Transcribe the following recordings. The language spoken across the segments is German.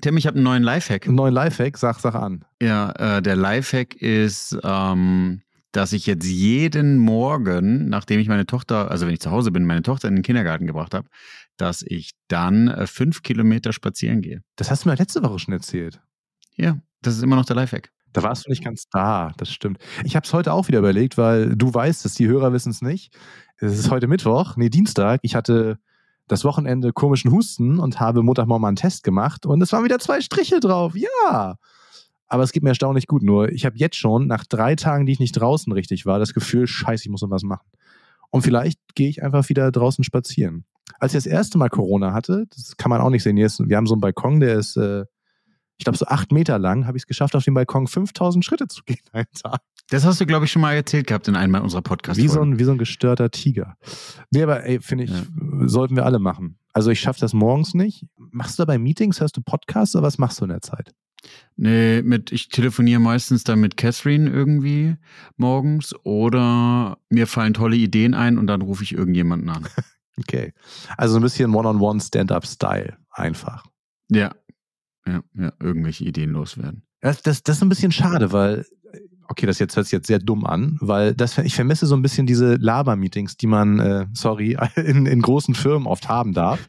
Tim, ich habe einen neuen Lifehack. Einen neuen Lifehack, sag, sag an. Ja, äh, der Lifehack ist, ähm, dass ich jetzt jeden Morgen, nachdem ich meine Tochter, also wenn ich zu Hause bin, meine Tochter in den Kindergarten gebracht habe, dass ich dann äh, fünf Kilometer spazieren gehe. Das hast du mir letzte Woche schon erzählt. Ja, das ist immer noch der Lifehack. Da warst du nicht ganz da, das stimmt. Ich habe es heute auch wieder überlegt, weil du weißt es, die Hörer wissen es nicht. Es ist heute Mittwoch, nee, Dienstag. Ich hatte das Wochenende komischen Husten und habe Montagmorgen mal einen Test gemacht und es waren wieder zwei Striche drauf. Ja. Aber es geht mir erstaunlich gut. Nur ich habe jetzt schon, nach drei Tagen, die ich nicht draußen richtig war, das Gefühl, scheiße, ich muss noch was machen. Und vielleicht gehe ich einfach wieder draußen spazieren. Als ich das erste Mal Corona hatte, das kann man auch nicht sehen, wir haben so einen Balkon, der ist äh, ich glaube, so acht Meter lang, habe ich es geschafft, auf dem Balkon 5000 Schritte zu gehen einen Tag. Das hast du, glaube ich, schon mal erzählt gehabt in einem unserer Podcasts. Wie, so ein, wie so ein gestörter Tiger. Nee, aber ey, finde ich, ja. sollten wir alle machen. Also ich schaffe das morgens nicht. Machst du dabei Meetings, hörst du Podcasts oder was machst du in der Zeit? Nee, mit, ich telefoniere meistens dann mit Catherine irgendwie morgens oder mir fallen tolle Ideen ein und dann rufe ich irgendjemanden an. okay. Also ein bisschen One-on-One Stand-up-Style einfach. Ja, ja, ja, irgendwelche Ideen loswerden. Das, das, das ist ein bisschen schade, weil, okay, das jetzt hört sich jetzt sehr dumm an, weil das, ich vermisse so ein bisschen diese Laber-Meetings, die man, äh, sorry, in, in großen Firmen oft haben darf.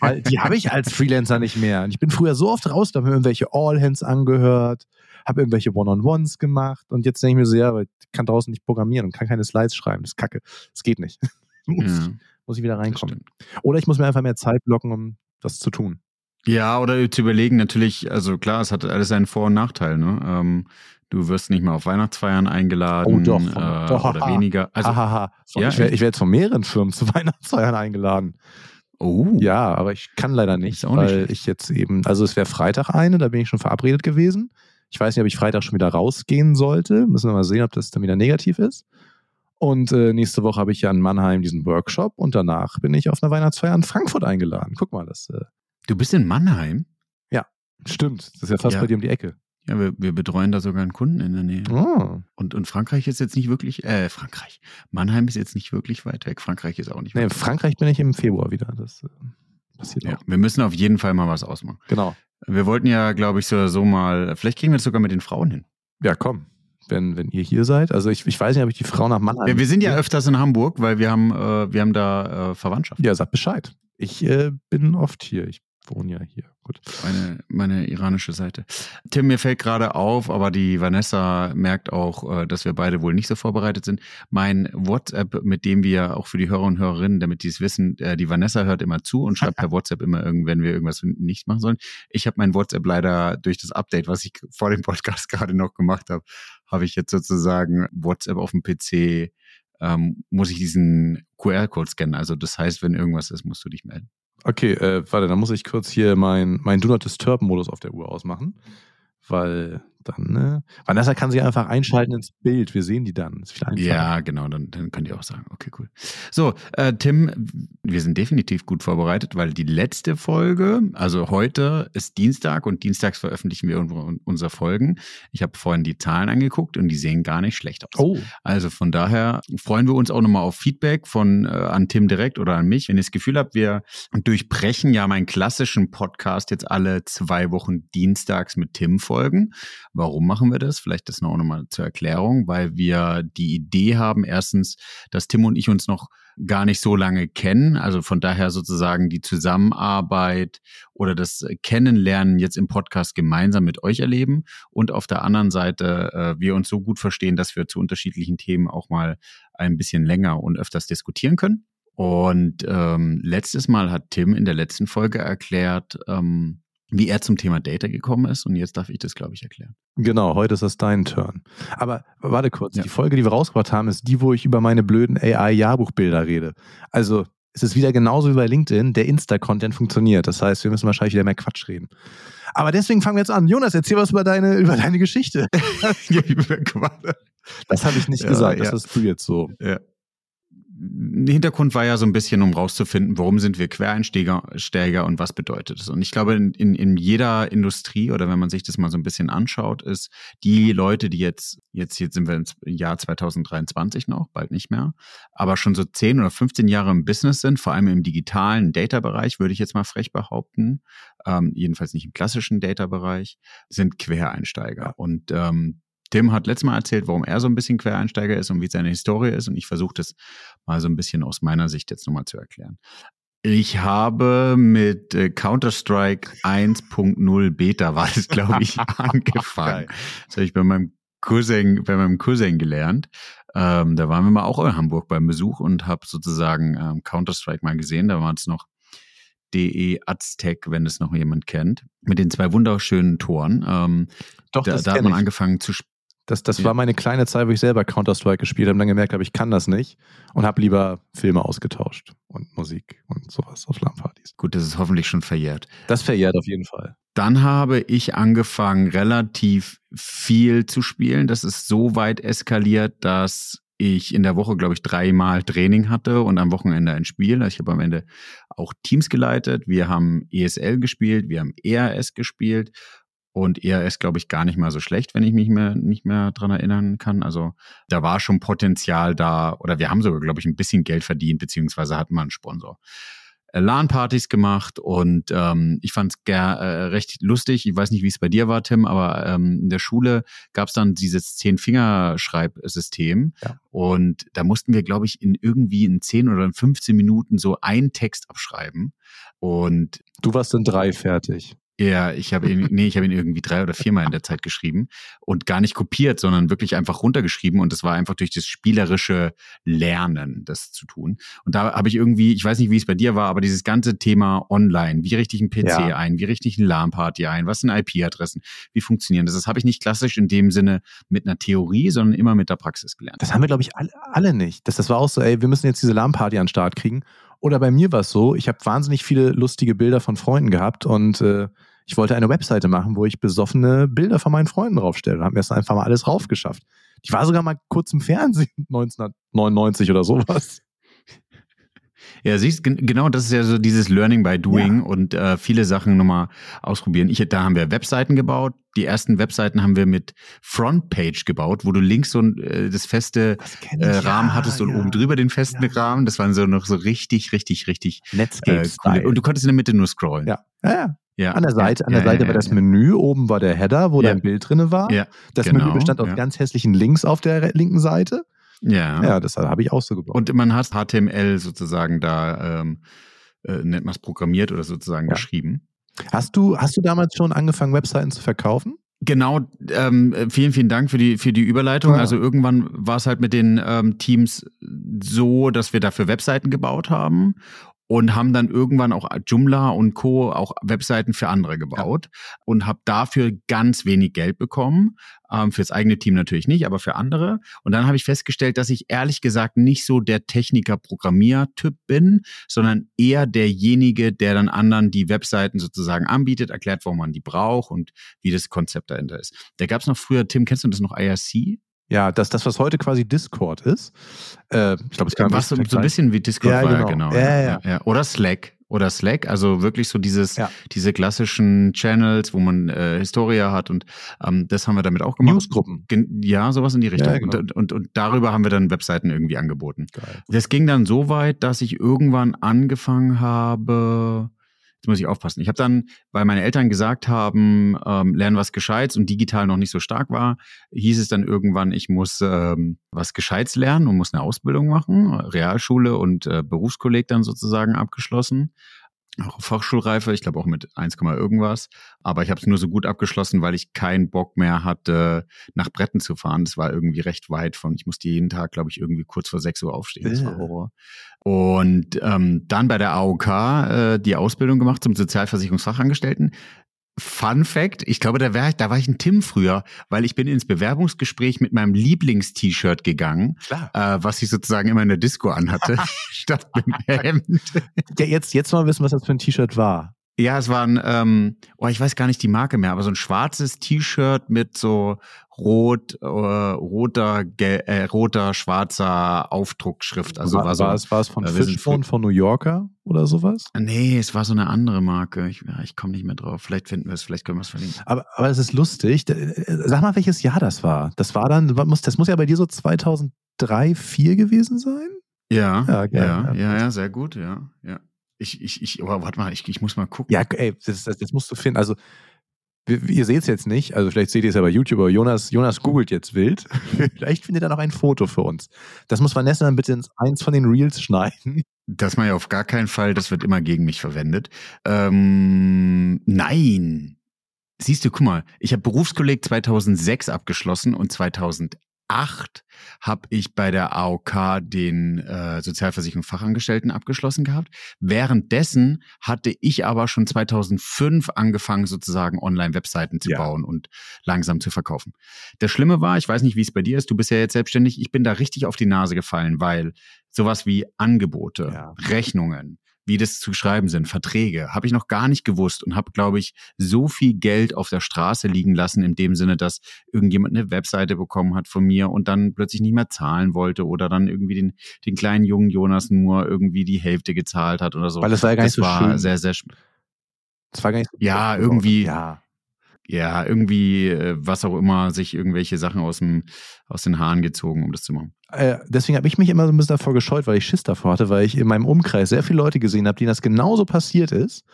Weil die habe ich als Freelancer nicht mehr. Und ich bin früher so oft raus, da habe mir irgendwelche All-Hands angehört, habe irgendwelche One-on-Ones gemacht und jetzt denke ich mir so, ja, ich kann draußen nicht programmieren und kann keine Slides schreiben. Das ist kacke. Das geht nicht. muss, ja, muss ich wieder reinkommen. Oder ich muss mir einfach mehr Zeit blocken, um das zu tun. Ja, oder zu überlegen, natürlich, also klar, es hat alles seinen Vor- und Nachteil, ne? Ähm, du wirst nicht mehr auf Weihnachtsfeiern eingeladen oh, doch, äh, doch, oder haha. weniger. Also, Ahaha. Ja, ich werde werd von mehreren Firmen zu Weihnachtsfeiern eingeladen. Oh. Ja, aber ich kann leider nicht, weil nicht ich jetzt eben, also es wäre Freitag eine, da bin ich schon verabredet gewesen. Ich weiß nicht, ob ich Freitag schon wieder rausgehen sollte. Müssen wir mal sehen, ob das dann wieder negativ ist. Und äh, nächste Woche habe ich ja in Mannheim diesen Workshop und danach bin ich auf einer Weihnachtsfeier in Frankfurt eingeladen. Guck mal, das äh, Du bist in Mannheim? Ja, stimmt. Das ist ja fast ja. bei dir um die Ecke. Ja, wir, wir betreuen da sogar einen Kunden in der Nähe. Oh. Und, und Frankreich ist jetzt nicht wirklich, äh, Frankreich. Mannheim ist jetzt nicht wirklich weit weg. Frankreich ist auch nicht weit nee, weg. Frankreich bin ich im Februar wieder. Das äh, passiert ja, auch. Wir müssen auf jeden Fall mal was ausmachen. Genau. Wir wollten ja, glaube ich, so, so mal, vielleicht kriegen wir das sogar mit den Frauen hin. Ja, komm. Wenn, wenn ihr hier seid. Also ich, ich weiß nicht, ob ich die Frau nach Mannheim. Ja, wir sind ja öfters in Hamburg, weil wir haben, äh, wir haben da äh, Verwandtschaft. Ja, sag Bescheid. Ich äh, bin oft hier. Ich wohne ja hier. Gut. Meine, meine iranische Seite. Tim, mir fällt gerade auf, aber die Vanessa merkt auch, äh, dass wir beide wohl nicht so vorbereitet sind. Mein WhatsApp, mit dem wir auch für die Hörer und Hörerinnen, damit die es wissen, äh, die Vanessa hört immer zu und schreibt per WhatsApp immer wenn wir irgendwas nicht machen sollen. Ich habe mein WhatsApp leider durch das Update, was ich vor dem Podcast gerade noch gemacht habe, habe ich jetzt sozusagen WhatsApp auf dem PC ähm, muss ich diesen QR-Code scannen. Also das heißt, wenn irgendwas ist, musst du dich melden. Okay, äh, warte, dann muss ich kurz hier mein, mein Do Not Disturb-Modus auf der Uhr ausmachen. Weil dann, ne? Vanessa kann sich einfach einschalten ins Bild. Wir sehen die dann. ja, genau, dann, dann könnt ihr auch sagen, okay, cool. So, äh, Tim, wir sind definitiv gut vorbereitet, weil die letzte Folge, also heute ist Dienstag und dienstags veröffentlichen wir unsere, Folgen. Ich habe vorhin die Zahlen angeguckt und die sehen gar nicht schlecht aus. Oh. Also von daher freuen wir uns auch nochmal auf Feedback von äh, an Tim direkt oder an mich. Wenn ihr das Gefühl habt, wir durchbrechen ja meinen klassischen Podcast jetzt alle zwei Wochen dienstags mit Tim folgen. Warum machen wir das? Vielleicht das noch nochmal zur Erklärung, weil wir die Idee haben, erstens, dass Tim und ich uns noch gar nicht so lange kennen. Also von daher sozusagen die Zusammenarbeit oder das Kennenlernen jetzt im Podcast gemeinsam mit euch erleben. Und auf der anderen Seite äh, wir uns so gut verstehen, dass wir zu unterschiedlichen Themen auch mal ein bisschen länger und öfters diskutieren können. Und ähm, letztes Mal hat Tim in der letzten Folge erklärt, ähm, wie er zum Thema Data gekommen ist. Und jetzt darf ich das, glaube ich, erklären. Genau, heute ist das dein Turn. Aber warte kurz, ja. die Folge, die wir rausgebracht haben, ist die, wo ich über meine blöden AI-Jahrbuchbilder rede. Also es ist wieder genauso wie bei LinkedIn, der Insta-Content funktioniert. Das heißt, wir müssen wahrscheinlich wieder mehr Quatsch reden. Aber deswegen fangen wir jetzt an. Jonas, erzähl was über deine, über deine Geschichte. das habe ich nicht ja, gesagt, das ja, hast du jetzt so. Ja. Hintergrund war ja so ein bisschen, um rauszufinden, warum sind wir Quereinsteiger und was bedeutet es. Und ich glaube, in, in, in jeder Industrie oder wenn man sich das mal so ein bisschen anschaut, ist die Leute, die jetzt, jetzt, jetzt sind wir im Jahr 2023 noch, bald nicht mehr, aber schon so 10 oder 15 Jahre im Business sind, vor allem im digitalen Data-Bereich, würde ich jetzt mal frech behaupten, ähm, jedenfalls nicht im klassischen Data-Bereich, sind Quereinsteiger. Und ähm, Tim hat letztes Mal erzählt, warum er so ein bisschen Quereinsteiger ist und wie seine Historie ist. Und ich versuche das mal so ein bisschen aus meiner Sicht jetzt nochmal zu erklären. Ich habe mit äh, Counter-Strike 1.0 Beta war es, glaube ich, angefangen. Das habe ich bei meinem Cousin, bei meinem Cousin gelernt. Ähm, da waren wir mal auch in Hamburg beim Besuch und habe sozusagen ähm, Counter-Strike mal gesehen. Da war es noch DE Aztec, wenn es noch jemand kennt, mit den zwei wunderschönen Toren. Ähm, Doch, da, da hat man angefangen zu, das, das ja. war meine kleine Zeit, wo ich selber Counter-Strike gespielt habe und dann gemerkt habe, ich kann das nicht und habe lieber Filme ausgetauscht und Musik und sowas auf LAN-Partys. Gut, das ist hoffentlich schon verjährt. Das verjährt auf jeden Fall. Dann habe ich angefangen, relativ viel zu spielen. Das ist so weit eskaliert, dass ich in der Woche, glaube ich, dreimal Training hatte und am Wochenende ein Spiel. Ich habe am Ende auch Teams geleitet. Wir haben ESL gespielt, wir haben ERS gespielt und er ist, glaube ich, gar nicht mal so schlecht, wenn ich mich mehr, nicht mehr dran erinnern kann. Also da war schon Potenzial da. Oder wir haben sogar, glaube ich, ein bisschen Geld verdient, beziehungsweise hatten wir einen Sponsor. Äh, LAN-Partys gemacht und ähm, ich fand es äh, recht lustig. Ich weiß nicht, wie es bei dir war, Tim, aber ähm, in der Schule gab es dann dieses Zehn-Fingerschreibsystem ja. und da mussten wir, glaube ich, in irgendwie in 10 oder in 15 Minuten so einen Text abschreiben. Und du warst in drei fertig. Ja, ich habe ihn, nee, ich habe ihn irgendwie drei oder viermal in der Zeit geschrieben und gar nicht kopiert, sondern wirklich einfach runtergeschrieben und es war einfach durch das spielerische Lernen, das zu tun. Und da habe ich irgendwie, ich weiß nicht, wie es bei dir war, aber dieses ganze Thema online, wie richte ich einen PC ja. ein, wie richte ich eine LAN-Party ein, was sind IP-Adressen, wie funktionieren das? Das habe ich nicht klassisch in dem Sinne mit einer Theorie, sondern immer mit der Praxis gelernt. Das haben wir, glaube ich, alle, alle nicht. Das, das war auch so, ey, wir müssen jetzt diese LAN-Party an den Start kriegen. Oder bei mir war es so, ich habe wahnsinnig viele lustige Bilder von Freunden gehabt und äh, ich wollte eine Webseite machen, wo ich besoffene Bilder von meinen Freunden draufstelle. Haben mir das einfach mal alles raufgeschafft. Die war sogar mal kurz im Fernsehen 1999 oder sowas. Ja, siehst genau, das ist ja so dieses Learning by Doing ja. und äh, viele Sachen nochmal ausprobieren. Ich, da haben wir Webseiten gebaut. Die ersten Webseiten haben wir mit Frontpage gebaut, wo du links so äh, das feste äh, Rahmen ja, hattest und ja. oben drüber den festen Rahmen. Das waren so noch so richtig, richtig, richtig Netscape äh, Und du konntest in der Mitte nur scrollen. Ja, ja, ja. Ja, an der Seite, an der Seite war das Menü, oben war der Header, wo dein Bild drin war. Ja, das genau, Menü bestand aus ganz hässlichen Links auf der linken Seite. Ja. Ja, das habe ich auch so gebaut. Und man hat HTML sozusagen da, ähm, äh, nennt man es programmiert oder sozusagen geschrieben. Hast du, hast du damals schon angefangen, Webseiten zu verkaufen? Genau, ähm, vielen, vielen Dank für die, für die Überleitung. Ja. Also irgendwann war es halt mit den ähm, Teams so, dass wir dafür Webseiten gebaut haben und haben dann irgendwann auch Joomla und Co. auch Webseiten für andere gebaut ja. und habe dafür ganz wenig Geld bekommen. Ähm, fürs eigene Team natürlich nicht, aber für andere. Und dann habe ich festgestellt, dass ich ehrlich gesagt nicht so der Techniker-Programmier-Typ bin, sondern eher derjenige, der dann anderen die Webseiten sozusagen anbietet, erklärt, warum man die braucht und wie das Konzept dahinter ist. Da gab es noch früher, Tim, kennst du das noch IRC? Ja, das, das, was heute quasi Discord ist. Äh, ich glaube, es kann was so, so ein bisschen wie Discord ja, war, genau. genau. Ja, ja, ja. Oder Slack. Oder Slack, also wirklich so dieses, diese klassischen Channels, wo man äh, Historie hat und ähm, das haben wir damit auch gemacht. Newsgruppen. Ja, sowas in die Richtung. Genau. und, und, und darüber haben wir dann Webseiten irgendwie angeboten. Geil. Das ging dann so weit, dass ich irgendwann angefangen habe, Jetzt muss ich aufpassen. Ich habe dann, weil meine Eltern gesagt haben, ähm, lernen was Gescheites und digital noch nicht so stark war, hieß es dann irgendwann, ich muss ähm, was Gescheites lernen und muss eine Ausbildung machen, Realschule und äh, Berufskolleg dann sozusagen abgeschlossen auch Fachschulreife, ich glaube auch mit 1, irgendwas. Aber ich habe es nur so gut abgeschlossen, weil ich keinen Bock mehr hatte, nach Bretten zu fahren. Das war irgendwie recht weit von, ich musste jeden Tag, glaube ich, irgendwie kurz vor 6 Uhr aufstehen. Das war Horror. Und ähm, dann bei der AOK äh, die Ausbildung gemacht zum Sozialversicherungsfachangestellten. Fun Fact, ich glaube, da war, da war ich ein Tim früher, weil ich bin ins Bewerbungsgespräch mit meinem Lieblings-T-Shirt gegangen, äh, was ich sozusagen immer in der Disco anhatte, statt mit dem Hemd. Ja, jetzt, jetzt mal wissen, was das für ein T-Shirt war. Ja, es war ein, ähm, oh, ich weiß gar nicht die Marke mehr, aber so ein schwarzes T-Shirt mit so rot, äh, roter, äh, roter, schwarzer Aufdruckschrift. Also war, war, so, war es, war es von äh, Fishbone von New Yorker oder sowas? Nee, es war so eine andere Marke. Ich, ja, ich komme nicht mehr drauf. Vielleicht finden wir es, vielleicht können wir es verlinken. Aber, aber das ist lustig. Äh, sag mal, welches Jahr das war. Das war dann, das muss ja bei dir so 2003, 2004 gewesen sein? Ja, ja, ja, ja, ja, sehr gut, ja, ja. Ich, ich, ich, aber warte mal, ich, ich muss mal gucken. Ja, ey, das, das, das musst du finden. Also, ihr seht es jetzt nicht, also vielleicht seht ihr es ja bei YouTube, aber Jonas, Jonas googelt jetzt wild. vielleicht findet er noch ein Foto für uns. Das muss Vanessa dann bitte ins eins von den Reels schneiden. Das mache ich auf gar keinen Fall, das wird immer gegen mich verwendet. Ähm, nein. Siehst du, guck mal, ich habe Berufskolleg 2006 abgeschlossen und 2008 2008 habe ich bei der AOK den äh, Sozialversicherung Fachangestellten abgeschlossen gehabt. Währenddessen hatte ich aber schon 2005 angefangen, sozusagen Online-Webseiten zu ja. bauen und langsam zu verkaufen. Das Schlimme war, ich weiß nicht, wie es bei dir ist, du bist ja jetzt selbstständig, ich bin da richtig auf die Nase gefallen, weil sowas wie Angebote, ja. Rechnungen, wie das zu schreiben sind, Verträge, habe ich noch gar nicht gewusst und habe, glaube ich, so viel Geld auf der Straße liegen lassen, in dem Sinne, dass irgendjemand eine Webseite bekommen hat von mir und dann plötzlich nicht mehr zahlen wollte oder dann irgendwie den, den kleinen jungen Jonas nur irgendwie die Hälfte gezahlt hat oder so. Weil das war ja gar nicht das so war schön. sehr, sehr das war gar nicht so Ja, irgendwie. Ja ja, irgendwie, äh, was auch immer, sich irgendwelche Sachen aus, dem, aus den Haaren gezogen, um das zu machen. Äh, deswegen habe ich mich immer so ein bisschen davor gescheut, weil ich Schiss davor hatte, weil ich in meinem Umkreis sehr viele Leute gesehen habe, denen das genauso passiert ist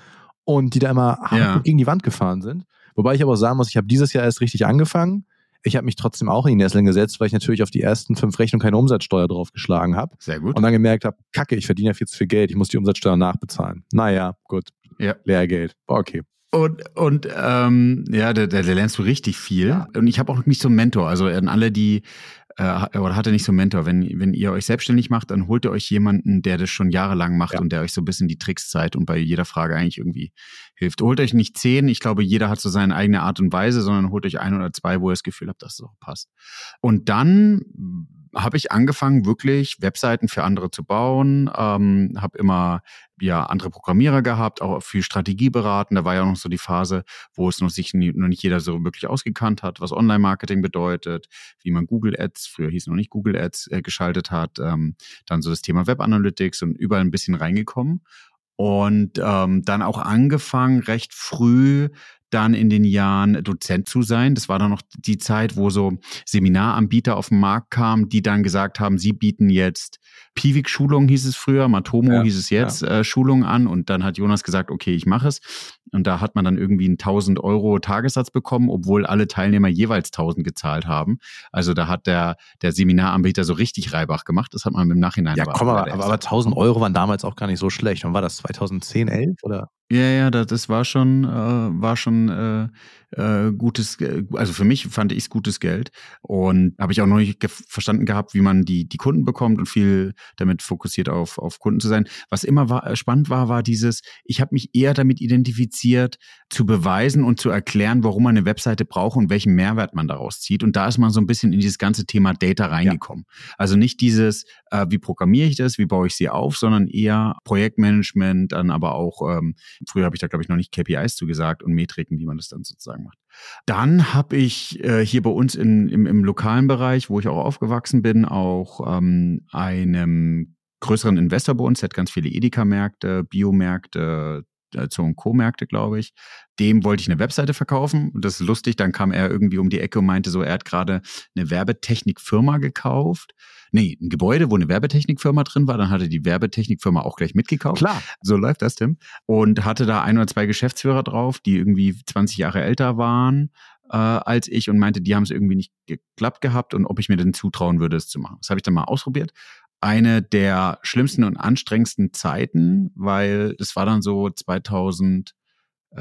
und die da immer ja. gegen die Wand gefahren sind. Wobei ich aber auch sagen muss, ich habe dieses Jahr erst richtig angefangen. Ich habe mich trotzdem auch in die Nesseln gesetzt, weil ich natürlich auf die ersten fünf Rechnungen keine Umsatzsteuer draufgeschlagen habe. Sehr gut. Und dann gemerkt habe, kacke, ich verdiene ja viel zu viel Geld, ich muss die Umsatzsteuer nachbezahlen. Naja, gut. Ja. Lehrgeld. Okay. Und, und ähm, ja, da, da, da lernst du richtig viel. Ja. Und ich habe auch nicht so einen Mentor. Also an alle, die äh, oder hatte nicht so einen Mentor. Wenn, wenn ihr euch selbstständig macht, dann holt ihr euch jemanden, der das schon jahrelang macht ja. und der euch so ein bisschen die Tricks zeigt und bei jeder Frage eigentlich irgendwie hilft. Holt euch nicht zehn, ich glaube, jeder hat so seine eigene Art und Weise, sondern holt euch ein oder zwei, wo ihr das Gefühl habt, dass es auch passt. Und dann habe ich angefangen, wirklich Webseiten für andere zu bauen, ähm, habe immer ja andere Programmierer gehabt, auch viel Strategie beraten. Da war ja noch so die Phase, wo es noch sich nie, noch nicht jeder so wirklich ausgekannt hat, was Online-Marketing bedeutet, wie man Google Ads, früher hieß noch nicht Google Ads, äh, geschaltet hat. Ähm, dann so das Thema Web Analytics und überall ein bisschen reingekommen. Und ähm, dann auch angefangen, recht früh dann in den Jahren Dozent zu sein. Das war dann noch die Zeit, wo so Seminaranbieter auf den Markt kamen, die dann gesagt haben, sie bieten jetzt Piwik-Schulungen, hieß es früher, Matomo ja, hieß es jetzt, ja. äh, Schulungen an. Und dann hat Jonas gesagt, okay, ich mache es. Und da hat man dann irgendwie einen 1000 Euro Tagessatz bekommen, obwohl alle Teilnehmer jeweils 1000 gezahlt haben. Also da hat der, der Seminaranbieter so richtig Reibach gemacht. Das hat man im Nachhinein Ja, komm, aber, aber, aber 1000 Euro waren damals auch gar nicht so schlecht. Wann war das? 2010, 11 oder? Ja, ja, das, das war schon, äh, war schon äh, äh, gutes, also für mich fand ich es gutes Geld und habe ich auch noch nicht ge verstanden gehabt, wie man die die Kunden bekommt und viel damit fokussiert auf auf Kunden zu sein. Was immer war, äh, spannend war, war dieses, ich habe mich eher damit identifiziert, zu beweisen und zu erklären, warum man eine Webseite braucht und welchen Mehrwert man daraus zieht. Und da ist man so ein bisschen in dieses ganze Thema Data reingekommen. Ja. Also nicht dieses, äh, wie programmiere ich das, wie baue ich sie auf, sondern eher Projektmanagement, dann aber auch ähm, Früher habe ich da, glaube ich, noch nicht KPIs zugesagt und Metriken, wie man das dann sozusagen macht. Dann habe ich äh, hier bei uns in, im, im lokalen Bereich, wo ich auch aufgewachsen bin, auch ähm, einem größeren Investor bei uns, der hat ganz viele Edeka-Märkte, Biomärkte, Zoo und Co-Märkte, glaube ich. Dem wollte ich eine Webseite verkaufen. Und das ist lustig, dann kam er irgendwie um die Ecke und meinte so, er hat gerade eine Werbetechnikfirma gekauft nee, ein Gebäude, wo eine Werbetechnikfirma drin war. Dann hatte die Werbetechnikfirma auch gleich mitgekauft. Klar. So läuft das, Tim. Und hatte da ein oder zwei Geschäftsführer drauf, die irgendwie 20 Jahre älter waren äh, als ich und meinte, die haben es irgendwie nicht geklappt gehabt und ob ich mir denn zutrauen würde, es zu machen. Das habe ich dann mal ausprobiert eine der schlimmsten und anstrengendsten Zeiten, weil das war dann so 2000, äh,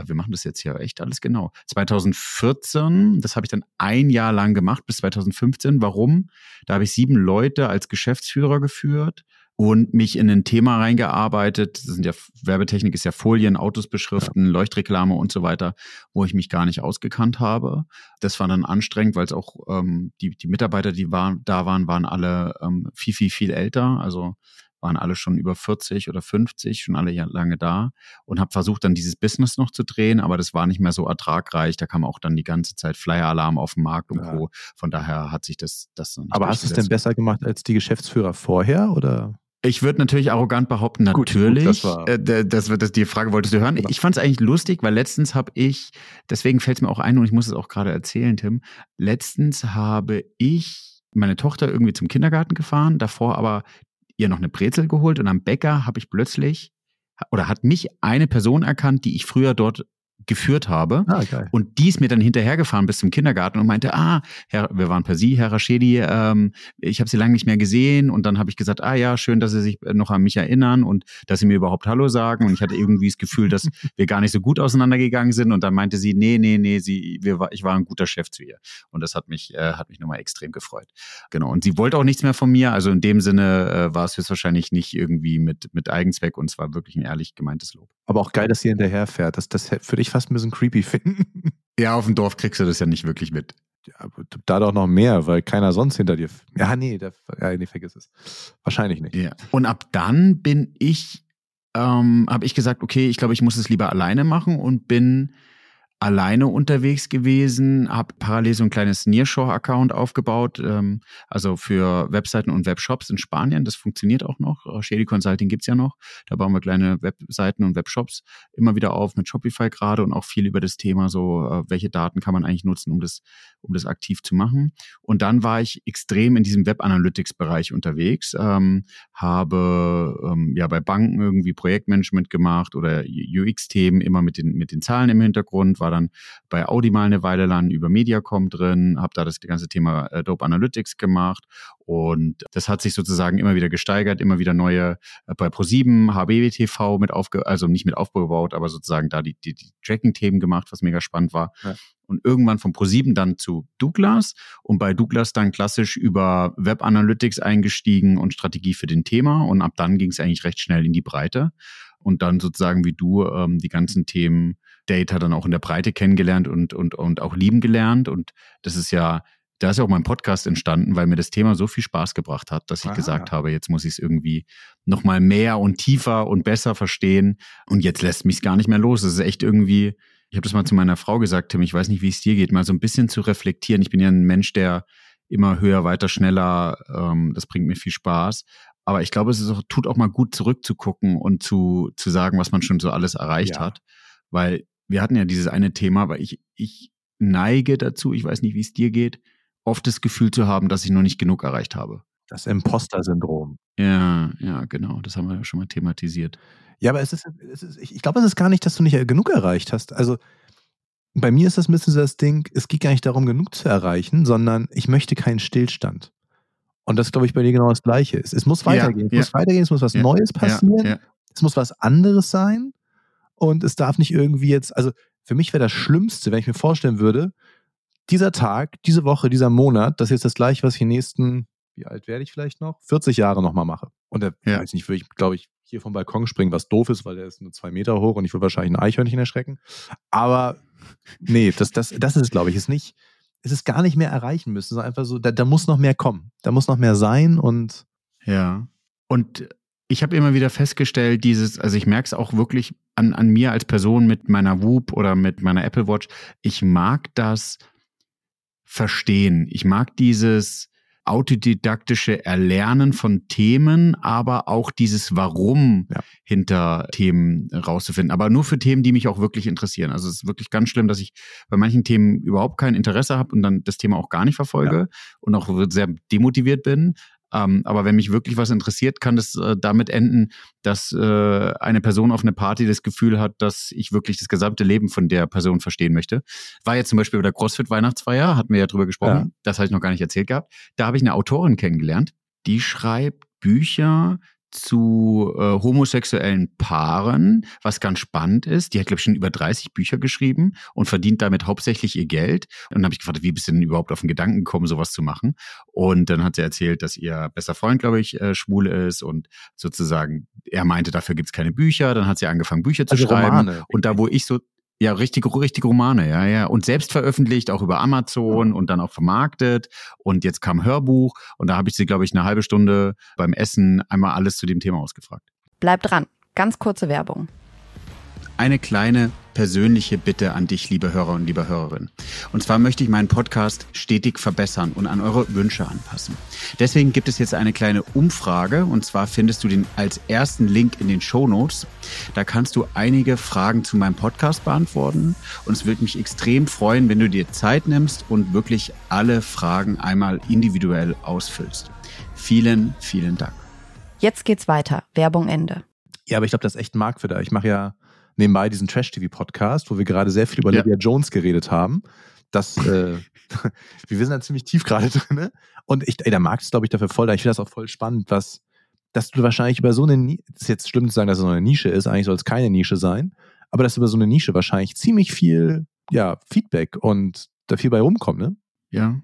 wir machen das jetzt hier echt alles genau. 2014, das habe ich dann ein Jahr lang gemacht, bis 2015. Warum? Da habe ich sieben Leute als Geschäftsführer geführt und mich in ein Thema reingearbeitet. Das sind ja Werbetechnik ist ja Folien, Autos beschriften, ja. Leuchtreklame und so weiter, wo ich mich gar nicht ausgekannt habe. Das war dann anstrengend, weil es auch ähm, die, die Mitarbeiter, die waren, da waren, waren alle ähm, viel, viel, viel älter. Also waren alle schon über 40 oder 50, schon alle lange da und habe versucht dann dieses Business noch zu drehen, aber das war nicht mehr so ertragreich. Da kam auch dann die ganze Zeit Flyer-Alarm auf dem Markt und ja. Co. Von daher hat sich das das Aber hast du es denn besser gemacht als die Geschäftsführer vorher oder? Ich würde natürlich arrogant behaupten, natürlich. Gut, gut, das, war äh, das, das, die Frage wolltest du hören. Ich fand es eigentlich lustig, weil letztens habe ich, deswegen fällt es mir auch ein und ich muss es auch gerade erzählen, Tim. Letztens habe ich meine Tochter irgendwie zum Kindergarten gefahren, davor aber ihr noch eine Brezel geholt und am Bäcker habe ich plötzlich oder hat mich eine Person erkannt, die ich früher dort geführt habe. Ah, geil. Und die ist mir dann hinterhergefahren bis zum Kindergarten und meinte, ah, Herr, wir waren per Sie, Herr Raschedi, ähm, ich habe Sie lange nicht mehr gesehen. Und dann habe ich gesagt, ah ja, schön, dass Sie sich noch an mich erinnern und dass Sie mir überhaupt Hallo sagen. Und ich hatte irgendwie das Gefühl, dass wir gar nicht so gut auseinandergegangen sind. Und dann meinte sie, nee, nee, nee, sie, wir, ich war ein guter Chef zu ihr. Und das hat mich, äh, hat mich nochmal extrem gefreut. Genau. Und sie wollte auch nichts mehr von mir. Also in dem Sinne äh, war es höchstwahrscheinlich nicht irgendwie mit, mit Eigenzweck und es war wirklich ein ehrlich gemeintes Lob. Aber auch geil, dass sie hinterherfährt. Das, das würde ich fast ein bisschen creepy finden. Ja, auf dem Dorf kriegst du das ja nicht wirklich mit. Ja, da doch noch mehr, weil keiner sonst hinter dir. Ja, nee, der, ja, nee, vergiss es. Wahrscheinlich nicht. Ja. Und ab dann bin ich, ähm, habe ich gesagt, okay, ich glaube, ich muss es lieber alleine machen und bin alleine unterwegs gewesen, habe parallel so ein kleines Nearshore-Account aufgebaut, ähm, also für Webseiten und Webshops in Spanien. Das funktioniert auch noch. Shady Consulting gibt's ja noch. Da bauen wir kleine Webseiten und Webshops immer wieder auf mit Shopify gerade und auch viel über das Thema so, äh, welche Daten kann man eigentlich nutzen, um das, um das aktiv zu machen. Und dann war ich extrem in diesem Web Analytics-Bereich unterwegs, ähm, habe ähm, ja bei Banken irgendwie Projektmanagement gemacht oder UX-Themen immer mit den, mit den Zahlen im Hintergrund, war dann bei Audi mal eine Weile lang über Mediacom drin, habe da das ganze Thema äh, Dope Analytics gemacht und das hat sich sozusagen immer wieder gesteigert, immer wieder neue äh, bei Pro7 HBWTV mit aufge also nicht mit aufgebaut, aber sozusagen da die, die, die Tracking-Themen gemacht, was mega spannend war. Ja. Und irgendwann von Pro7 dann zu Douglas und bei Douglas dann klassisch über Web Analytics eingestiegen und Strategie für den Thema. Und ab dann ging es eigentlich recht schnell in die Breite. Und dann sozusagen wie du ähm, die ganzen Themen Data dann auch in der Breite kennengelernt und, und, und auch lieben gelernt. Und das ist ja, da ist ja auch mein Podcast entstanden, weil mir das Thema so viel Spaß gebracht hat, dass ich ah. gesagt habe, jetzt muss ich es irgendwie nochmal mehr und tiefer und besser verstehen. Und jetzt lässt mich es gar nicht mehr los. Es ist echt irgendwie, ich habe das mal zu meiner Frau gesagt, Tim, ich weiß nicht, wie es dir geht, mal so ein bisschen zu reflektieren. Ich bin ja ein Mensch, der immer höher, weiter, schneller, ähm, das bringt mir viel Spaß. Aber ich glaube, es auch, tut auch mal gut zurückzugucken und zu, zu sagen, was man schon so alles erreicht ja. hat. Weil wir hatten ja dieses eine Thema, aber ich, ich neige dazu, ich weiß nicht, wie es dir geht, oft das Gefühl zu haben, dass ich noch nicht genug erreicht habe. Das Imposter-Syndrom. Ja, ja, genau. Das haben wir ja schon mal thematisiert. Ja, aber es ist, es ist ich glaube, es ist gar nicht, dass du nicht genug erreicht hast. Also bei mir ist das ein bisschen so das Ding, es geht gar nicht darum, genug zu erreichen, sondern ich möchte keinen Stillstand. Und das glaube ich bei dir genau das Gleiche. Es, es muss weitergehen. Ja, es muss weitergehen, es muss was ja, Neues passieren. Es muss was anderes sein. Und es darf nicht irgendwie jetzt, also für mich wäre das Schlimmste, wenn ich mir vorstellen würde, dieser Tag, diese Woche, dieser Monat, das ist jetzt das gleiche, was ich in den nächsten, wie alt werde ich vielleicht noch? 40 Jahre nochmal mache. Und da ja. weiß nicht, würde ich, glaube ich, hier vom Balkon springen, was doof ist, weil der ist nur zwei Meter hoch und ich würde wahrscheinlich ein Eichhörnchen erschrecken. Aber nee, das, das, das ist es, glaube ich, ist nicht, es ist gar nicht mehr erreichen müssen, sondern einfach so, da, da muss noch mehr kommen. Da muss noch mehr sein und. Ja. Und ich habe immer wieder festgestellt, dieses, also ich merke es auch wirklich an, an mir als Person mit meiner Whoop oder mit meiner Apple Watch, ich mag das verstehen. Ich mag dieses autodidaktische Erlernen von Themen, aber auch dieses Warum ja. hinter Themen rauszufinden. Aber nur für Themen, die mich auch wirklich interessieren. Also es ist wirklich ganz schlimm, dass ich bei manchen Themen überhaupt kein Interesse habe und dann das Thema auch gar nicht verfolge ja. und auch sehr demotiviert bin. Ähm, aber wenn mich wirklich was interessiert, kann das äh, damit enden, dass äh, eine Person auf eine Party das Gefühl hat, dass ich wirklich das gesamte Leben von der Person verstehen möchte. War jetzt zum Beispiel bei der CrossFit-Weihnachtsfeier, hatten wir ja drüber gesprochen, ja. das habe ich noch gar nicht erzählt gehabt. Da habe ich eine Autorin kennengelernt, die schreibt Bücher zu äh, homosexuellen Paaren, was ganz spannend ist. Die hat, glaube ich, schon über 30 Bücher geschrieben und verdient damit hauptsächlich ihr Geld. Und dann habe ich gefragt, wie bist du denn überhaupt auf den Gedanken gekommen, sowas zu machen? Und dann hat sie erzählt, dass ihr bester Freund, glaube ich, äh, schwul ist und sozusagen, er meinte, dafür gibt es keine Bücher. Dann hat sie angefangen, Bücher zu also schreiben. Romane. Und da, wo ich so, Ja, richtig, richtig Romane, ja, ja. Und selbst veröffentlicht, auch über Amazon und dann auch vermarktet. Und jetzt kam Hörbuch und da habe ich sie, glaube ich, eine halbe Stunde beim Essen einmal alles zu dem Thema ausgefragt. Bleibt dran. Ganz kurze Werbung eine kleine persönliche Bitte an dich, liebe Hörer und liebe Hörerin. Und zwar möchte ich meinen Podcast stetig verbessern und an eure Wünsche anpassen. Deswegen gibt es jetzt eine kleine Umfrage und zwar findest du den als ersten Link in den Show Notes. Da kannst du einige Fragen zu meinem Podcast beantworten und es würde mich extrem freuen, wenn du dir Zeit nimmst und wirklich alle Fragen einmal individuell ausfüllst. Vielen, vielen Dank. Jetzt geht's weiter. Werbung Ende. Ja, aber ich glaube, das ist echt ein Markt für da. Ich mache ja nebenbei diesen Trash-TV-Podcast, wo wir gerade sehr viel über ja. Lydia Jones geredet haben. Das, äh, wir sind da ziemlich tief gerade drin. Und ich, ey, der Markt ist, glaube ich, dafür voll da. Ich finde das auch voll spannend, was, dass du wahrscheinlich über so eine, Nische, ist jetzt schlimm zu sagen, dass es noch eine Nische ist, eigentlich soll es keine Nische sein, aber dass über so eine Nische wahrscheinlich ziemlich viel, ja, Feedback und da viel bei rumkommt, ne? Ja,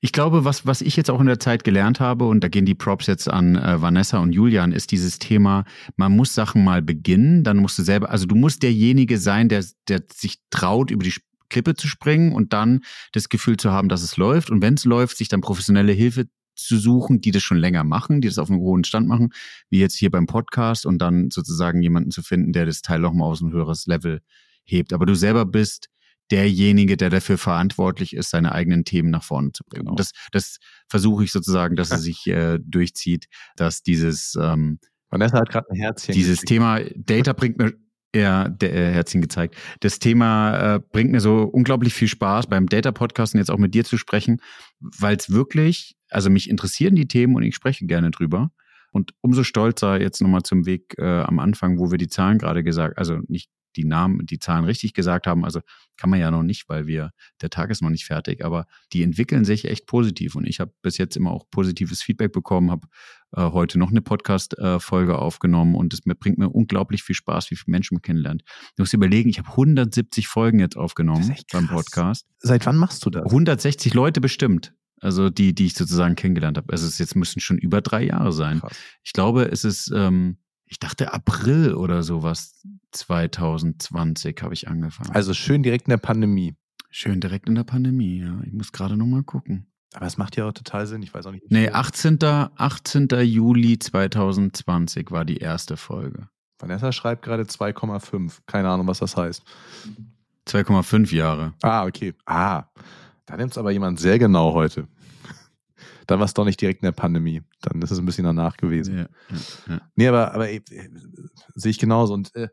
ich glaube, was, was ich jetzt auch in der Zeit gelernt habe, und da gehen die Props jetzt an äh, Vanessa und Julian, ist dieses Thema, man muss Sachen mal beginnen, dann musst du selber, also du musst derjenige sein, der, der sich traut, über die Klippe zu springen und dann das Gefühl zu haben, dass es läuft. Und wenn es läuft, sich dann professionelle Hilfe zu suchen, die das schon länger machen, die das auf einem hohen Stand machen, wie jetzt hier beim Podcast und dann sozusagen jemanden zu finden, der das Teil nochmal aus ein höheres Level hebt. Aber du selber bist derjenige, der dafür verantwortlich ist, seine eigenen Themen nach vorne zu bringen. Genau. Das, das versuche ich sozusagen, dass es sich äh, durchzieht, dass dieses ähm, Vanessa hat gerade ein Herzchen. Dieses gekriegt. Thema Data bringt mir ja, der äh, Herzchen gezeigt. Das Thema äh, bringt mir so unglaublich viel Spaß beim Data Podcast und jetzt auch mit dir zu sprechen, weil es wirklich, also mich interessieren die Themen und ich spreche gerne drüber. Und umso stolzer jetzt nochmal zum Weg äh, am Anfang, wo wir die Zahlen gerade gesagt, also nicht die Namen, die Zahlen richtig gesagt haben. Also kann man ja noch nicht, weil wir, der Tag ist noch nicht fertig, aber die entwickeln sich echt positiv. Und ich habe bis jetzt immer auch positives Feedback bekommen, habe äh, heute noch eine Podcast-Folge äh, aufgenommen und es bringt mir unglaublich viel Spaß, wie viele Menschen man kennenlernt. Du musst überlegen, ich habe 170 Folgen jetzt aufgenommen beim Podcast. Seit wann machst du das? 160 Leute bestimmt. Also die, die ich sozusagen kennengelernt habe. Also es jetzt müssen schon über drei Jahre sein. Krass. Ich glaube, es ist ähm, ich dachte April oder sowas 2020 habe ich angefangen. Also schön direkt in der Pandemie. Schön direkt in der Pandemie, ja. Ich muss gerade nochmal gucken. Aber es macht ja auch total Sinn, ich weiß auch nicht. Nee, 18. 18. Juli 2020 war die erste Folge. Vanessa schreibt gerade 2,5. Keine Ahnung, was das heißt. 2,5 Jahre. Ah, okay. Ah, da nimmt es aber jemand sehr genau heute dann war es doch nicht direkt in der Pandemie. Dann ist es ein bisschen danach gewesen. Ja, ja, ja. Nee, aber, aber äh, sehe ich genauso. Und äh,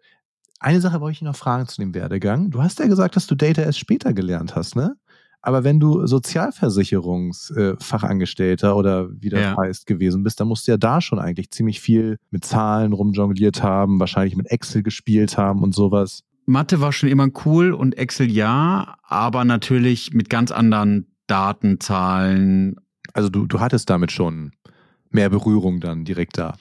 eine Sache wollte ich noch fragen zu dem Werdegang. Du hast ja gesagt, dass du Data erst später gelernt hast, ne? Aber wenn du Sozialversicherungsfachangestellter äh, oder wie das ja. heißt gewesen bist, dann musst du ja da schon eigentlich ziemlich viel mit Zahlen rumjongliert haben, wahrscheinlich mit Excel gespielt haben und sowas. Mathe war schon immer cool und Excel ja, aber natürlich mit ganz anderen Daten, Zahlen also du, du hattest damit schon mehr Berührung dann direkt da.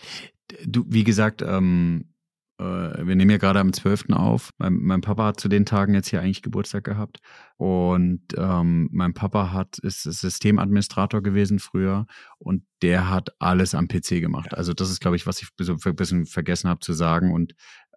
Du, wie gesagt, ähm, äh, wir nehmen ja gerade am 12. auf. Mein, mein, Papa hat zu den Tagen jetzt hier eigentlich Geburtstag gehabt. Und ähm, mein Papa hat, ist Systemadministrator gewesen früher und der hat alles am PC gemacht. Also das ist, glaube ich, was ich so ein bisschen vergessen habe zu sagen. Und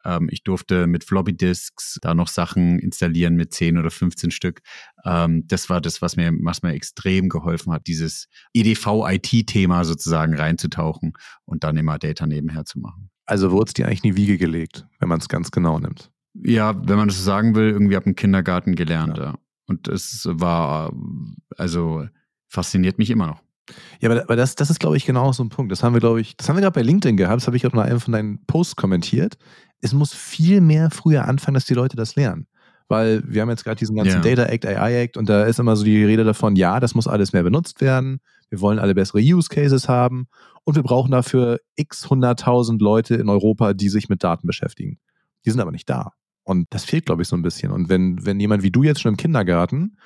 ähm, ich durfte mit Floppy Disks da noch Sachen installieren mit 10 oder 15 Stück. Ähm, das war das, was mir, was mir extrem geholfen hat, dieses EDV-IT-Thema sozusagen reinzutauchen und dann immer Data nebenher zu machen. Also wurde es dir eigentlich in die Wiege gelegt, wenn man es ganz genau nimmt? Ja, wenn man das so sagen will, irgendwie ab dem Kindergarten gelernt, ja. ja. Und es war, also fasziniert mich immer noch. Ja, aber, aber das, das ist, glaube ich, genau so ein Punkt. Das haben wir, glaube ich, das haben wir gerade bei LinkedIn gehabt. Das habe ich auch noch einem von deinen Posts kommentiert es muss viel mehr früher anfangen, dass die Leute das lernen. Weil wir haben jetzt gerade diesen ganzen ja. Data Act, AI Act und da ist immer so die Rede davon, ja, das muss alles mehr benutzt werden. Wir wollen alle bessere Use Cases haben und wir brauchen dafür x hunderttausend Leute in Europa, die sich mit Daten beschäftigen. Die sind aber nicht da. Und das fehlt, glaube ich, so ein bisschen. Und wenn, wenn jemand wie du jetzt schon im Kindergarten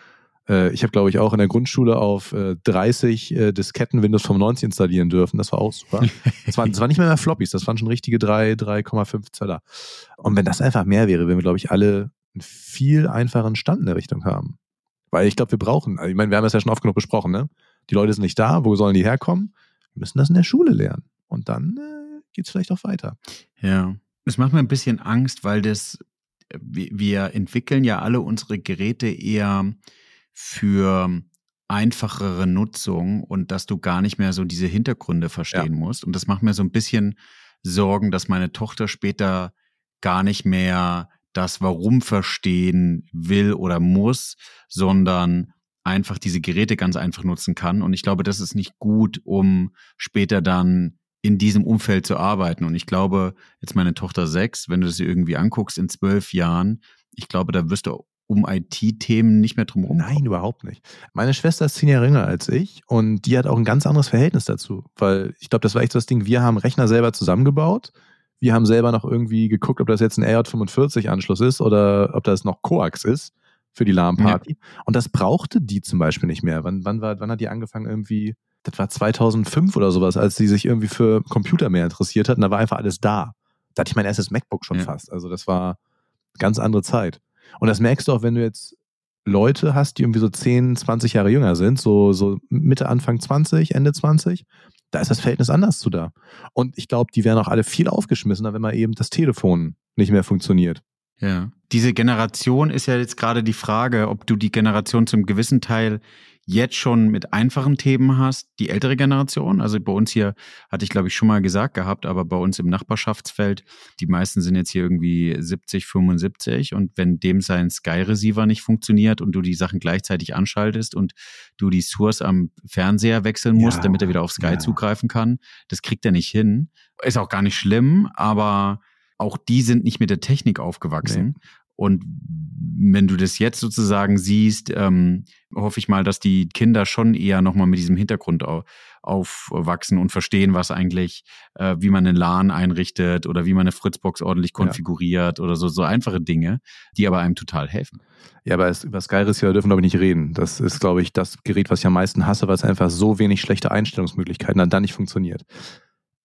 ich habe, glaube ich, auch in der Grundschule auf äh, 30 äh, Disketten Windows 95 installieren dürfen. Das war auch super. Das waren, das waren nicht mehr, mehr Floppies, das waren schon richtige 3,5 Zöller. Und wenn das einfach mehr wäre, würden wir, glaube ich, alle einen viel einfacheren Stand in der Richtung haben. Weil ich glaube, wir brauchen, also ich meine, wir haben das ja schon oft genug besprochen, ne? Die Leute sind nicht da, wo sollen die herkommen? Wir müssen das in der Schule lernen. Und dann äh, geht es vielleicht auch weiter. Ja. Es macht mir ein bisschen Angst, weil das wir entwickeln ja alle unsere Geräte eher für einfachere Nutzung und dass du gar nicht mehr so diese Hintergründe verstehen ja. musst. Und das macht mir so ein bisschen Sorgen, dass meine Tochter später gar nicht mehr das Warum verstehen will oder muss, sondern einfach diese Geräte ganz einfach nutzen kann. Und ich glaube, das ist nicht gut, um später dann in diesem Umfeld zu arbeiten. Und ich glaube, jetzt meine Tochter sechs, wenn du das irgendwie anguckst in zwölf Jahren, ich glaube, da wirst du um IT-Themen nicht mehr drum herum. Nein, überhaupt nicht. Meine Schwester ist zehn Jahre jünger als ich und die hat auch ein ganz anderes Verhältnis dazu, weil ich glaube, das war echt so das Ding, wir haben Rechner selber zusammengebaut. Wir haben selber noch irgendwie geguckt, ob das jetzt ein RJ45-Anschluss ist oder ob das noch Coax ist für die LAN-Party. Ja. Und das brauchte die zum Beispiel nicht mehr. Wann, wann, war, wann hat die angefangen irgendwie? Das war 2005 oder sowas, als sie sich irgendwie für Computer mehr interessiert hat und da war einfach alles da. Da hatte ich mein erstes MacBook schon ja. fast. Also das war ganz andere Zeit. Und das merkst du auch, wenn du jetzt Leute hast, die irgendwie so 10, 20 Jahre jünger sind, so, so Mitte, Anfang 20, Ende 20, da ist das Verhältnis anders zu da. Und ich glaube, die wären auch alle viel aufgeschmissener, wenn mal eben das Telefon nicht mehr funktioniert. Ja. Diese Generation ist ja jetzt gerade die Frage, ob du die Generation zum gewissen Teil jetzt schon mit einfachen Themen hast, die ältere Generation. Also bei uns hier hatte ich, glaube ich, schon mal gesagt gehabt, aber bei uns im Nachbarschaftsfeld, die meisten sind jetzt hier irgendwie 70, 75 und wenn dem sein Sky Receiver nicht funktioniert und du die Sachen gleichzeitig anschaltest und du die Source am Fernseher wechseln musst, ja, damit er wieder auf Sky ja. zugreifen kann, das kriegt er nicht hin. Ist auch gar nicht schlimm, aber auch die sind nicht mit der Technik aufgewachsen. Nee. Und wenn du das jetzt sozusagen siehst, ähm, hoffe ich mal, dass die Kinder schon eher nochmal mit diesem Hintergrund au aufwachsen und verstehen, was eigentlich, äh, wie man einen LAN einrichtet oder wie man eine Fritzbox ordentlich konfiguriert ja. oder so, so einfache Dinge, die aber einem total helfen. Ja, aber es, über Sky Receiver dürfen wir, glaube ich, nicht reden. Das ist, glaube ich, das Gerät, was ich am meisten hasse, weil es einfach so wenig schlechte Einstellungsmöglichkeiten hat, dann nicht funktioniert.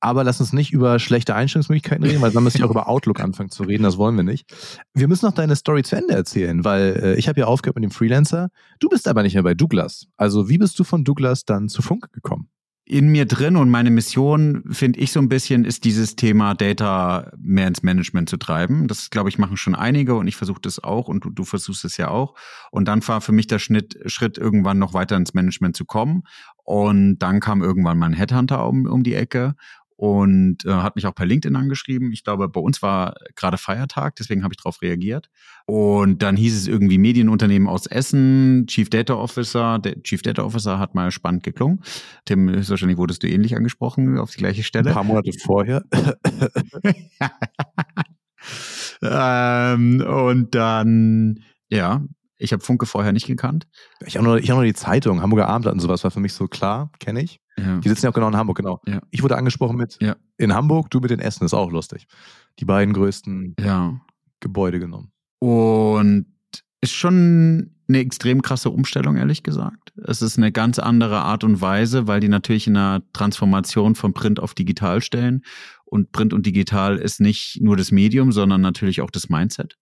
Aber lass uns nicht über schlechte Einstellungsmöglichkeiten reden, weil dann müssen wir auch über Outlook anfangen zu reden. Das wollen wir nicht. Wir müssen noch deine Story zu Ende erzählen, weil äh, ich habe ja aufgehört mit dem Freelancer. Du bist aber nicht mehr bei Douglas. Also wie bist du von Douglas dann zu Funk gekommen? in mir drin und meine Mission, finde ich so ein bisschen, ist dieses Thema Data mehr ins Management zu treiben. Das, glaube ich, machen schon einige und ich versuche das auch und du, du versuchst es ja auch. Und dann war für mich der Schnitt, Schritt, irgendwann noch weiter ins Management zu kommen. Und dann kam irgendwann mein Headhunter um, um die Ecke und äh, hat mich auch per LinkedIn angeschrieben. Ich glaube, bei uns war gerade Feiertag, deswegen habe ich darauf reagiert. Und dann hieß es irgendwie Medienunternehmen aus Essen, Chief Data Officer. Der Chief Data Officer hat mal spannend geklungen. Tim, höchstwahrscheinlich wurdest du ähnlich angesprochen auf die gleiche Stelle. Ein paar Monate vorher. ähm, und dann, ja, ich habe Funke vorher nicht gekannt. Ich habe nur, hab nur die Zeitung, Hamburger Abendblatt und sowas war für mich so klar, kenne ich. Ja. Die sitzen ja auch genau in Hamburg, genau. Ja. Ich wurde angesprochen mit ja. in Hamburg, du mit den Essen, ist auch lustig. Die beiden größten. Gebäude genommen. Und ist schon eine extrem krasse Umstellung, ehrlich gesagt. Es ist eine ganz andere Art und Weise, weil die natürlich in einer Transformation von Print auf Digital stellen. Und Print und Digital ist nicht nur das Medium, sondern natürlich auch das Mindset.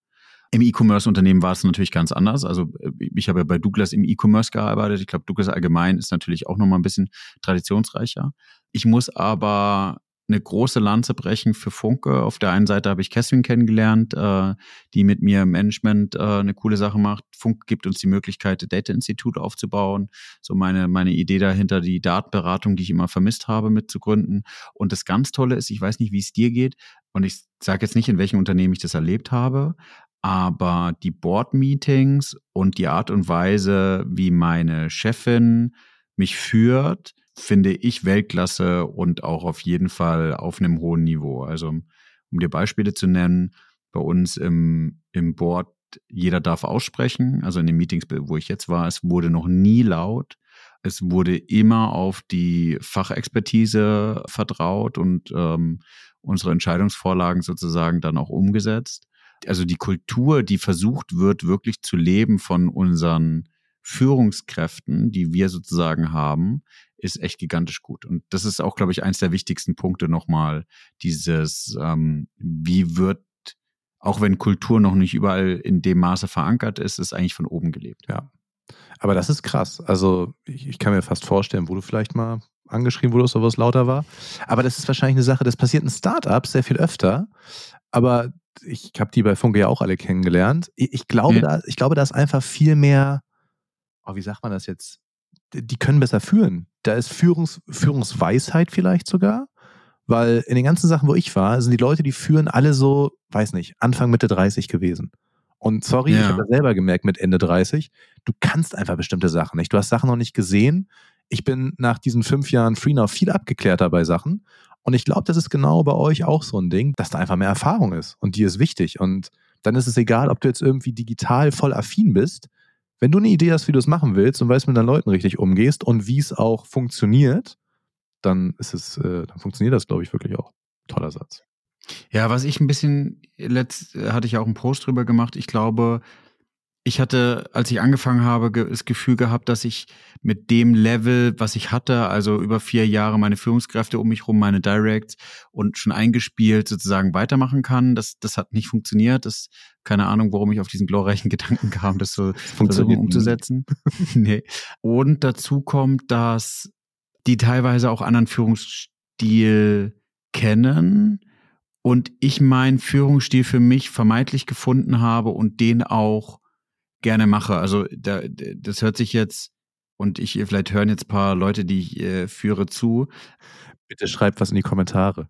Im E-Commerce-Unternehmen war es natürlich ganz anders. Also äh, ich habe ja bei Douglas im E-Commerce gearbeitet. Ich glaube, Douglas allgemein ist natürlich auch nochmal ein bisschen traditionsreicher. Ich muss aber eine große Lanze brechen für Funke. Auf der einen Seite habe ich Catherine kennengelernt, äh, die mit mir im Management äh, eine coole Sache macht. Funke gibt uns die Möglichkeit, Data Institute aufzubauen. So meine, meine Idee dahinter, die Datenberatung, die ich immer vermisst habe, mitzugründen. Und das ganz Tolle ist, ich weiß nicht, wie es dir geht. Und ich sage jetzt nicht, in welchem Unternehmen ich das erlebt habe, aber die Board-Meetings und die Art und Weise, wie meine Chefin mich führt, finde ich Weltklasse und auch auf jeden Fall auf einem hohen Niveau. Also um dir Beispiele zu nennen, bei uns im, im Board, jeder darf aussprechen. Also in den Meetings, wo ich jetzt war, es wurde noch nie laut. Es wurde immer auf die Fachexpertise vertraut und ähm, unsere Entscheidungsvorlagen sozusagen dann auch umgesetzt also die Kultur, die versucht wird, wirklich zu leben von unseren Führungskräften, die wir sozusagen haben, ist echt gigantisch gut. Und das ist auch, glaube ich, eins der wichtigsten Punkte nochmal, dieses, ähm, wie wird, auch wenn Kultur noch nicht überall in dem Maße verankert ist, ist eigentlich von oben gelebt. Ja. Aber das ist krass. Also ich, ich kann mir fast vorstellen, wo du vielleicht mal angeschrieben wurdest, oder was lauter war. Aber das ist wahrscheinlich eine Sache, das passiert in Startups sehr viel öfter. Aber ich habe die bei Funke ja auch alle kennengelernt. Ich, ich glaube, ja. da, ich glaube, da ist einfach viel mehr, oh, wie sagt man das jetzt? Die können besser führen. Da ist Führungs, Führungsweisheit vielleicht sogar. Weil in den ganzen Sachen, wo ich war, sind die Leute, die führen, alle so, weiß nicht, Anfang, Mitte 30 gewesen. Und sorry, ja. ich habe das selber gemerkt mit Ende 30, du kannst einfach bestimmte Sachen nicht. Du hast Sachen noch nicht gesehen. Ich bin nach diesen fünf Jahren FreeNow viel abgeklärter bei Sachen. Und ich glaube, das ist genau bei euch auch so ein Ding, dass da einfach mehr Erfahrung ist. Und die ist wichtig. Und dann ist es egal, ob du jetzt irgendwie digital voll affin bist. Wenn du eine Idee hast, wie du es machen willst und weißt, mit deinen Leuten richtig umgehst und wie es auch funktioniert, dann ist es, äh, dann funktioniert das, glaube ich, wirklich auch. Toller Satz. Ja, was ich ein bisschen, letzt hatte ich auch einen Post drüber gemacht. Ich glaube, ich hatte, als ich angefangen habe, das Gefühl gehabt, dass ich mit dem Level, was ich hatte, also über vier Jahre meine Führungskräfte um mich rum, meine Directs und schon eingespielt sozusagen weitermachen kann. Das, das hat nicht funktioniert. Das, keine Ahnung, warum ich auf diesen glorreichen Gedanken kam, das so versuchen umzusetzen. nee. Und dazu kommt, dass die teilweise auch anderen Führungsstil kennen und ich meinen Führungsstil für mich vermeintlich gefunden habe und den auch gerne mache. Also da, das hört sich jetzt, und ich vielleicht hören jetzt paar Leute, die ich äh, führe, zu. Bitte schreibt was in die Kommentare.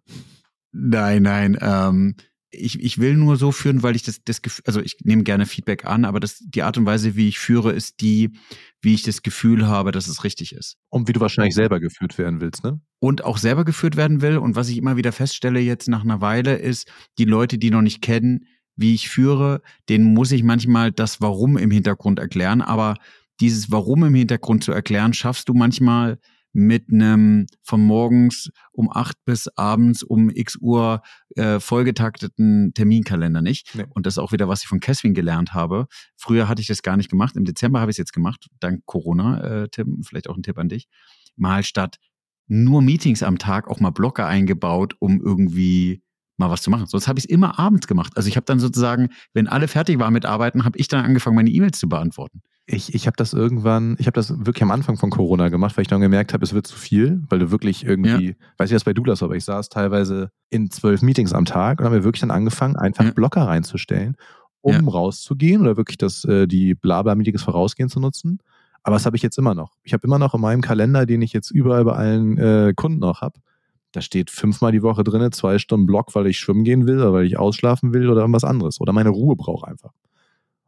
Nein, nein. Ähm, ich, ich will nur so führen, weil ich das, das Gefühl, also ich nehme gerne Feedback an, aber das, die Art und Weise, wie ich führe, ist die, wie ich das Gefühl habe, dass es richtig ist. Und wie du wahrscheinlich selber geführt werden willst, ne? Und auch selber geführt werden will. Und was ich immer wieder feststelle jetzt nach einer Weile ist, die Leute, die noch nicht kennen, wie ich führe, denen muss ich manchmal das Warum im Hintergrund erklären. Aber dieses Warum im Hintergrund zu erklären, schaffst du manchmal mit einem von morgens um acht bis abends um x Uhr äh, vollgetakteten Terminkalender nicht. Nee. Und das ist auch wieder, was ich von Keswin gelernt habe. Früher hatte ich das gar nicht gemacht. Im Dezember habe ich es jetzt gemacht, dank Corona, äh, Tim, vielleicht auch ein Tipp an dich. Mal statt nur Meetings am Tag auch mal Blocker eingebaut, um irgendwie mal was zu machen. Sonst habe ich es immer abends gemacht. Also ich habe dann sozusagen, wenn alle fertig waren mit Arbeiten, habe ich dann angefangen, meine E-Mails zu beantworten. Ich, ich habe das irgendwann, ich habe das wirklich am Anfang von Corona gemacht, weil ich dann gemerkt habe, es wird zu viel, weil du wirklich irgendwie, ja. weiß ich was bei Douglas, aber ich saß teilweise in zwölf Meetings am Tag und habe wirklich dann angefangen, einfach ja. Blocker reinzustellen, um ja. rauszugehen oder wirklich das, äh, die Blabla-Meetings vorausgehen zu nutzen. Aber das habe ich jetzt immer noch. Ich habe immer noch in meinem Kalender, den ich jetzt überall bei allen äh, Kunden noch habe, da steht fünfmal die Woche drin, zwei Stunden Block, weil ich schwimmen gehen will oder weil ich ausschlafen will oder irgendwas anderes oder meine Ruhe brauche einfach.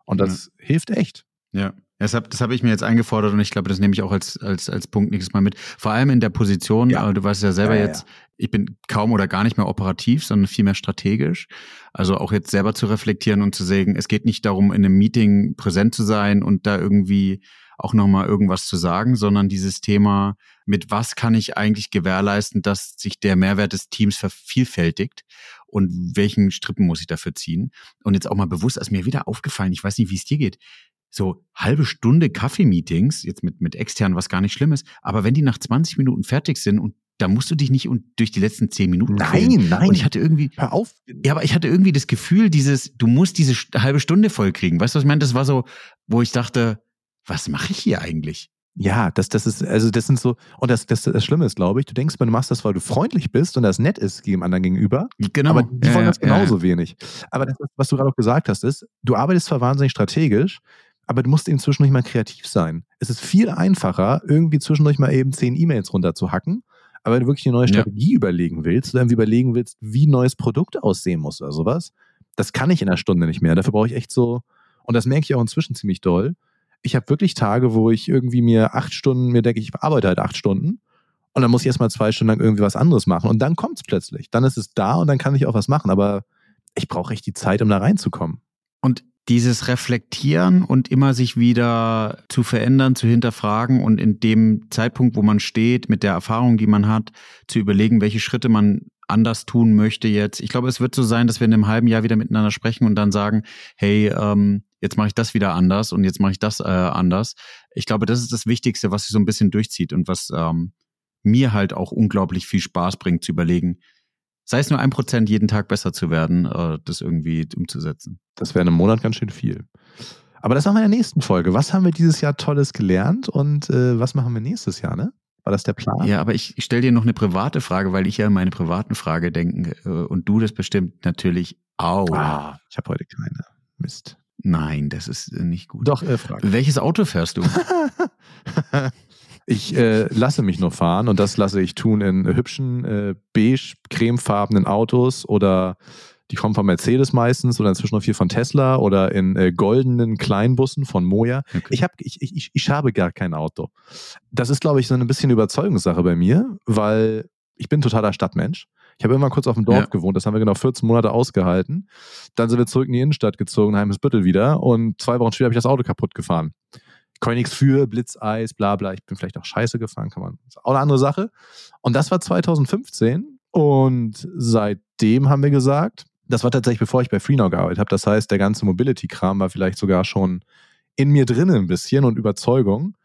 Und das ja. hilft echt. Ja. Das habe ich mir jetzt eingefordert und ich glaube, das nehme ich auch als, als, als Punkt nächstes Mal mit. Vor allem in der Position, ja. du weißt ja selber ja, jetzt, ich bin kaum oder gar nicht mehr operativ, sondern viel mehr strategisch. Also auch jetzt selber zu reflektieren und zu sagen, es geht nicht darum, in einem Meeting präsent zu sein und da irgendwie auch nochmal irgendwas zu sagen, sondern dieses Thema, mit was kann ich eigentlich gewährleisten, dass sich der Mehrwert des Teams vervielfältigt und welchen Strippen muss ich dafür ziehen? Und jetzt auch mal bewusst, als mir wieder aufgefallen, ich weiß nicht, wie es dir geht, so halbe Stunde Kaffeemeetings, jetzt mit, mit externen, was gar nicht schlimm ist, aber wenn die nach 20 Minuten fertig sind und da musst du dich nicht durch die letzten zehn Minuten Nein, quälen. nein. Und ich hatte irgendwie, hör auf. Ja, aber ich hatte irgendwie das Gefühl, dieses, du musst diese halbe Stunde vollkriegen. Weißt du, was ich meine? Das war so, wo ich dachte, was mache ich hier eigentlich? Ja, das, das ist, also das sind so, und das, das, das Schlimme ist, glaube ich, du denkst, du machst das, weil du freundlich bist und das nett ist dem anderen gegenüber. Genau. Aber die wollen ja, das genauso ja. wenig. Aber das, was du gerade auch gesagt hast, ist, du arbeitest zwar wahnsinnig strategisch, aber du musst eben zwischendurch mal kreativ sein. Es ist viel einfacher, irgendwie zwischendurch mal eben zehn E-Mails runterzuhacken. Aber wenn du wirklich eine neue Strategie ja. überlegen willst oder irgendwie überlegen willst, wie ein neues Produkt aussehen muss oder sowas, das kann ich in einer Stunde nicht mehr. Dafür brauche ich echt so, und das merke ich auch inzwischen ziemlich doll, ich habe wirklich Tage, wo ich irgendwie mir acht Stunden, mir denke, ich arbeite halt acht Stunden und dann muss ich erstmal zwei Stunden lang irgendwie was anderes machen und dann kommt es plötzlich. Dann ist es da und dann kann ich auch was machen, aber ich brauche echt die Zeit, um da reinzukommen. Und dieses Reflektieren und immer sich wieder zu verändern, zu hinterfragen und in dem Zeitpunkt, wo man steht, mit der Erfahrung, die man hat, zu überlegen, welche Schritte man anders tun möchte jetzt. Ich glaube, es wird so sein, dass wir in einem halben Jahr wieder miteinander sprechen und dann sagen, hey, ähm, jetzt mache ich das wieder anders und jetzt mache ich das äh, anders. Ich glaube, das ist das Wichtigste, was sich so ein bisschen durchzieht und was ähm, mir halt auch unglaublich viel Spaß bringt, zu überlegen, sei es nur ein Prozent jeden Tag besser zu werden, äh, das irgendwie umzusetzen. Das wäre in einem Monat ganz schön viel. Aber das machen wir in der nächsten Folge. Was haben wir dieses Jahr Tolles gelernt und äh, was machen wir nächstes Jahr, ne? War das der Plan? Ja, aber ich stelle dir noch eine private Frage, weil ich ja meine privaten Frage denke äh, und du das bestimmt natürlich auch. Ah, ich habe heute keine. Mist. Nein, das ist äh, nicht gut. Doch, äh, Frage. Welches Auto fährst du? Ich äh, lasse mich nur fahren und das lasse ich tun in hübschen, äh, beige, cremefarbenen Autos oder die kommen von Mercedes meistens oder inzwischen noch viel von Tesla oder in äh, goldenen Kleinbussen von Moja. Okay. Ich, hab, ich, ich, ich habe gar kein Auto. Das ist, glaube ich, so ein bisschen Überzeugungssache bei mir, weil ich bin totaler Stadtmensch. Ich habe immer kurz auf dem Dorf Ja. gewohnt, das haben wir genau 14 Monate ausgehalten. Dann sind wir zurück in die Innenstadt gezogen, Heimesbüttel wieder und zwei Wochen später habe ich das Auto kaputt gefahren. Ich kann nichts für, Blitzeis, bla bla. Ich bin vielleicht auch scheiße gefahren, kann man. Ist auch eine andere Sache. Und das war 2015 und seitdem haben wir gesagt, das war tatsächlich bevor ich bei Freenow gearbeitet habe. Das heißt, der ganze Mobility-Kram war vielleicht sogar schon in mir drinnen ein bisschen und Überzeugung.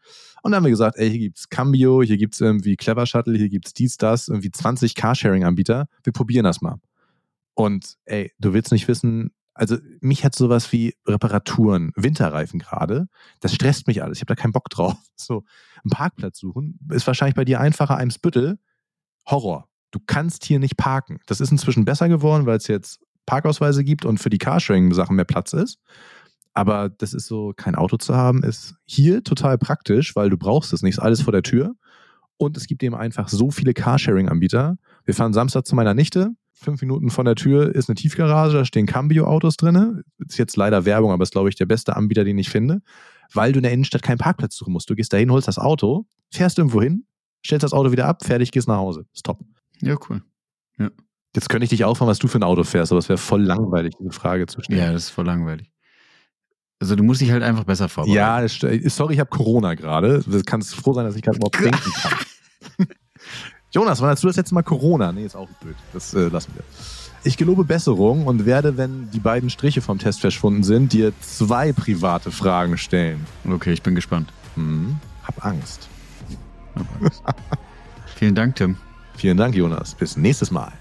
Und dann haben wir gesagt, ey, hier gibt's Cambio, hier gibt's irgendwie Clever Shuttle, hier gibt's dies, das, irgendwie 20 Carsharing-Anbieter. Wir probieren das mal. Und ey, du willst nicht wissen, also mich hat sowas wie Reparaturen, Winterreifen gerade, das stresst mich alles. Ich habe da keinen Bock drauf. So, einen Parkplatz suchen ist wahrscheinlich bei dir einfacher, Eimsbüttel. Horror. Du kannst hier nicht parken. Das ist inzwischen besser geworden, weil es jetzt Parkausweise gibt und für die Carsharing-Sachen mehr Platz ist. Aber das ist so, kein Auto zu haben, ist hier total praktisch, weil du brauchst es nicht. Ist alles vor der Tür. Und es gibt eben einfach so viele Carsharing-Anbieter. Wir fahren Samstag zu meiner Nichte. Fünf Minuten von der Tür ist eine Tiefgarage, da stehen Cambio-Autos drin. Ist jetzt leider Werbung, aber ist, glaube ich, der beste Anbieter, den ich finde. Weil du in der Innenstadt keinen Parkplatz suchen musst. Du gehst dahin, holst das Auto, fährst irgendwo hin, stellst das Auto wieder ab, fertig, gehst nach Hause. Ist top. Ja, cool. Jetzt könnte ich dich auffahren, was du für ein Auto fährst, aber es wäre voll langweilig, diese Frage zu stellen. Ja, das ist voll langweilig. Also du musst dich halt einfach besser vorbereiten. Ja, st- sorry, ich habe Corona gerade. Du kannst froh sein, dass ich gerade überhaupt denken kann. Jonas, wann hast du das letzte Mal Corona? Nee, ist auch blöd. Das äh, lassen wir. Ich gelobe Besserung und werde, wenn die beiden Striche vom Test verschwunden sind, dir zwei private Fragen stellen. Okay, ich bin gespannt. Hm, hab Angst. Aber Vielen Dank, Tim. Vielen Dank, Jonas. Bis nächstes Mal.